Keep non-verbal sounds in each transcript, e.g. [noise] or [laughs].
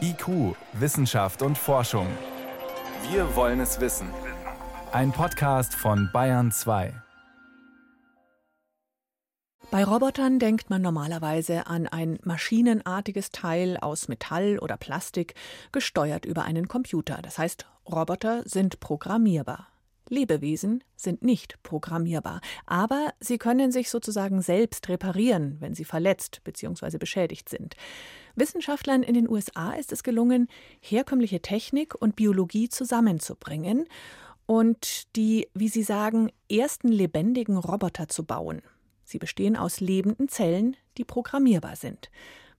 IQ, Wissenschaft und Forschung. Wir wollen es wissen. Ein Podcast von Bayern 2. Bei Robotern denkt man normalerweise an ein maschinenartiges Teil aus Metall oder Plastik, gesteuert über einen Computer. Das heißt, Roboter sind programmierbar. Lebewesen sind nicht programmierbar, aber sie können sich sozusagen selbst reparieren, wenn sie verletzt bzw. beschädigt sind. Wissenschaftlern in den USA ist es gelungen, herkömmliche Technik und Biologie zusammenzubringen und die, wie sie sagen, ersten lebendigen Roboter zu bauen. Sie bestehen aus lebenden Zellen, die programmierbar sind.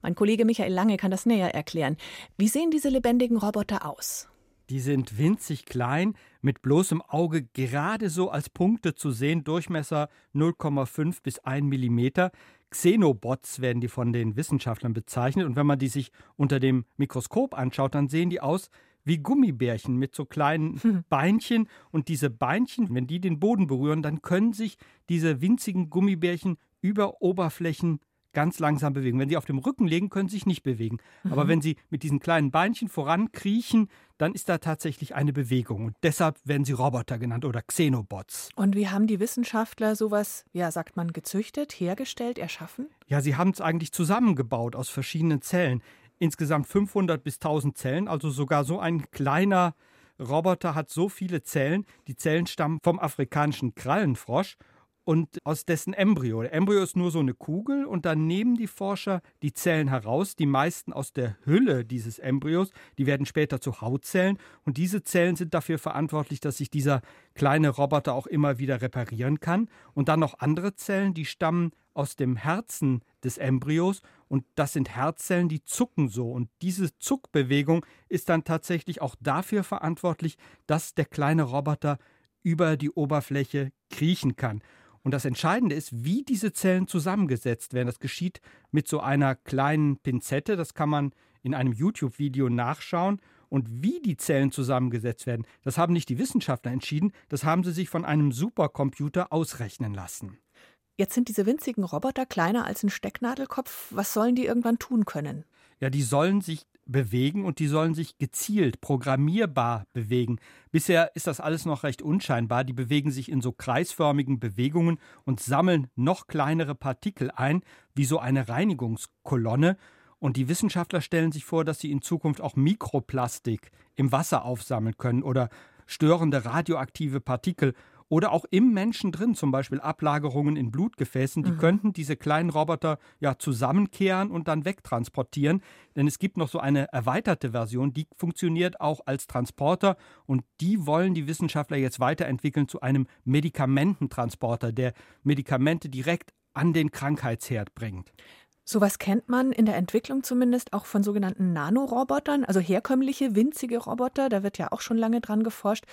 Mein Kollege Michael Lange kann das näher erklären. Wie sehen diese lebendigen Roboter aus? Die sind winzig klein, mit bloßem Auge gerade so als Punkte zu sehen, Durchmesser 0,5 bis 1 Millimeter. Xenobots werden die von den Wissenschaftlern bezeichnet. Und wenn man die sich unter dem Mikroskop anschaut, dann sehen die aus wie Gummibärchen mit so kleinen [laughs] hm. Beinchen. Und diese Beinchen, wenn die den Boden berühren, dann können sich diese winzigen Gummibärchen über Oberflächen ganz langsam bewegen. Wenn sie auf dem Rücken liegen, können sie sich nicht bewegen. Mhm. Aber wenn sie mit diesen kleinen Beinchen vorankriechen, dann ist da tatsächlich eine Bewegung. Und deshalb werden sie Roboter genannt oder Xenobots. Und wie haben die Wissenschaftler sowas, ja, sagt man, gezüchtet, hergestellt, erschaffen? Ja, sie haben es eigentlich zusammengebaut aus verschiedenen Zellen insgesamt 500 bis 1000 Zellen, also sogar so ein kleiner Roboter hat so viele Zellen. Die Zellen stammen vom afrikanischen Krallenfrosch und aus dessen Embryo. Der Embryo ist nur so eine Kugel und dann nehmen die Forscher die Zellen heraus, die meisten aus der Hülle dieses Embryos, die werden später zu Hautzellen und diese Zellen sind dafür verantwortlich, dass sich dieser kleine Roboter auch immer wieder reparieren kann und dann noch andere Zellen, die stammen aus dem Herzen des Embryos und das sind Herzzellen, die zucken so und diese Zuckbewegung ist dann tatsächlich auch dafür verantwortlich, dass der kleine Roboter über die Oberfläche kriechen kann. Und das Entscheidende ist, wie diese Zellen zusammengesetzt werden. Das geschieht mit so einer kleinen Pinzette, das kann man in einem YouTube-Video nachschauen. Und wie die Zellen zusammengesetzt werden, das haben nicht die Wissenschaftler entschieden, das haben sie sich von einem Supercomputer ausrechnen lassen. Jetzt sind diese winzigen Roboter kleiner als ein Stecknadelkopf. Was sollen die irgendwann tun können? Ja, die sollen sich bewegen und die sollen sich gezielt, programmierbar bewegen. Bisher ist das alles noch recht unscheinbar. Die bewegen sich in so kreisförmigen Bewegungen und sammeln noch kleinere Partikel ein, wie so eine Reinigungskolonne. Und die Wissenschaftler stellen sich vor, dass sie in Zukunft auch Mikroplastik im Wasser aufsammeln können oder störende radioaktive Partikel oder auch im Menschen drin, zum Beispiel Ablagerungen in Blutgefäßen, die mhm. könnten diese kleinen Roboter ja zusammenkehren und dann wegtransportieren. Denn es gibt noch so eine erweiterte Version, die funktioniert auch als Transporter und die wollen die Wissenschaftler jetzt weiterentwickeln zu einem Medikamententransporter, der Medikamente direkt an den Krankheitsherd bringt. Sowas kennt man in der Entwicklung zumindest auch von sogenannten Nanorobotern, also herkömmliche winzige Roboter. Da wird ja auch schon lange dran geforscht.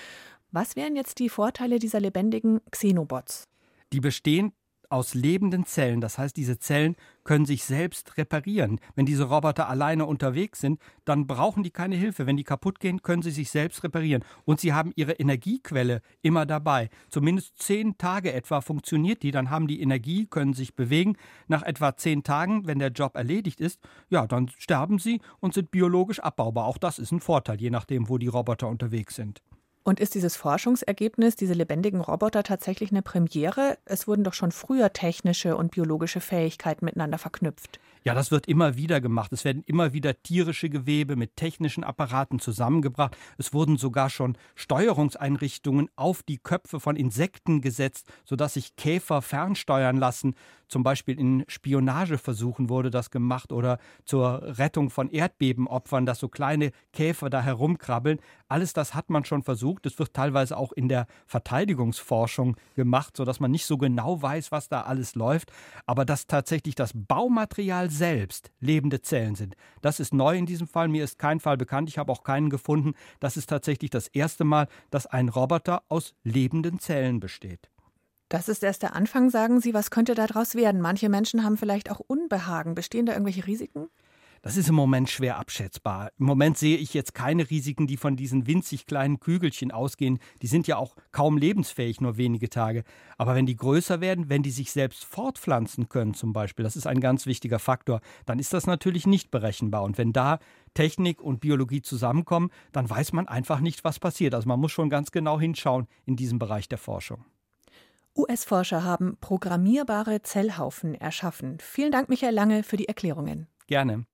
Was wären jetzt die Vorteile dieser lebendigen Xenobots? Die bestehen aus lebenden Zellen. Das heißt, diese Zellen können sich selbst reparieren. Wenn diese Roboter alleine unterwegs sind, dann brauchen die keine Hilfe. Wenn die kaputt gehen, können sie sich selbst reparieren. Und sie haben ihre Energiequelle immer dabei. Zumindest zehn Tage etwa funktioniert die. Dann haben die Energie, können sich bewegen. Nach etwa zehn Tagen, wenn der Job erledigt ist, ja, dann sterben sie und sind biologisch abbaubar. Auch das ist ein Vorteil, je nachdem, wo die Roboter unterwegs sind. Und ist dieses Forschungsergebnis, diese lebendigen Roboter, tatsächlich eine Premiere? Es wurden doch schon früher technische und biologische Fähigkeiten miteinander verknüpft. Ja, das wird immer wieder gemacht. Es werden immer wieder tierische Gewebe mit technischen Apparaten zusammengebracht. Es wurden sogar schon Steuerungseinrichtungen auf die Köpfe von Insekten gesetzt, sodass sich Käfer fernsteuern lassen. Zum Beispiel in Spionageversuchen wurde das gemacht oder zur Rettung von Erdbebenopfern, dass so kleine Käfer da herumkrabbeln. Alles das hat man schon versucht. Es wird teilweise auch in der Verteidigungsforschung gemacht, sodass man nicht so genau weiß, was da alles läuft. Aber dass tatsächlich das Baumaterial selbst lebende Zellen sind, das ist neu in diesem Fall. Mir ist kein Fall bekannt. Ich habe auch keinen gefunden. Das ist tatsächlich das erste Mal, dass ein Roboter aus lebenden Zellen besteht. Das ist erst der Anfang, sagen Sie. Was könnte daraus werden? Manche Menschen haben vielleicht auch Unbehagen. Bestehen da irgendwelche Risiken? Das ist im Moment schwer abschätzbar. Im Moment sehe ich jetzt keine Risiken, die von diesen winzig kleinen Kügelchen ausgehen. Die sind ja auch kaum lebensfähig, nur wenige Tage. Aber wenn die größer werden, wenn die sich selbst fortpflanzen können zum Beispiel, das ist ein ganz wichtiger Faktor, dann ist das natürlich nicht berechenbar. Und wenn da Technik und Biologie zusammenkommen, dann weiß man einfach nicht, was passiert. Also man muss schon ganz genau hinschauen in diesem Bereich der Forschung. US-Forscher haben programmierbare Zellhaufen erschaffen. Vielen Dank, Michael Lange, für die Erklärungen. Gerne.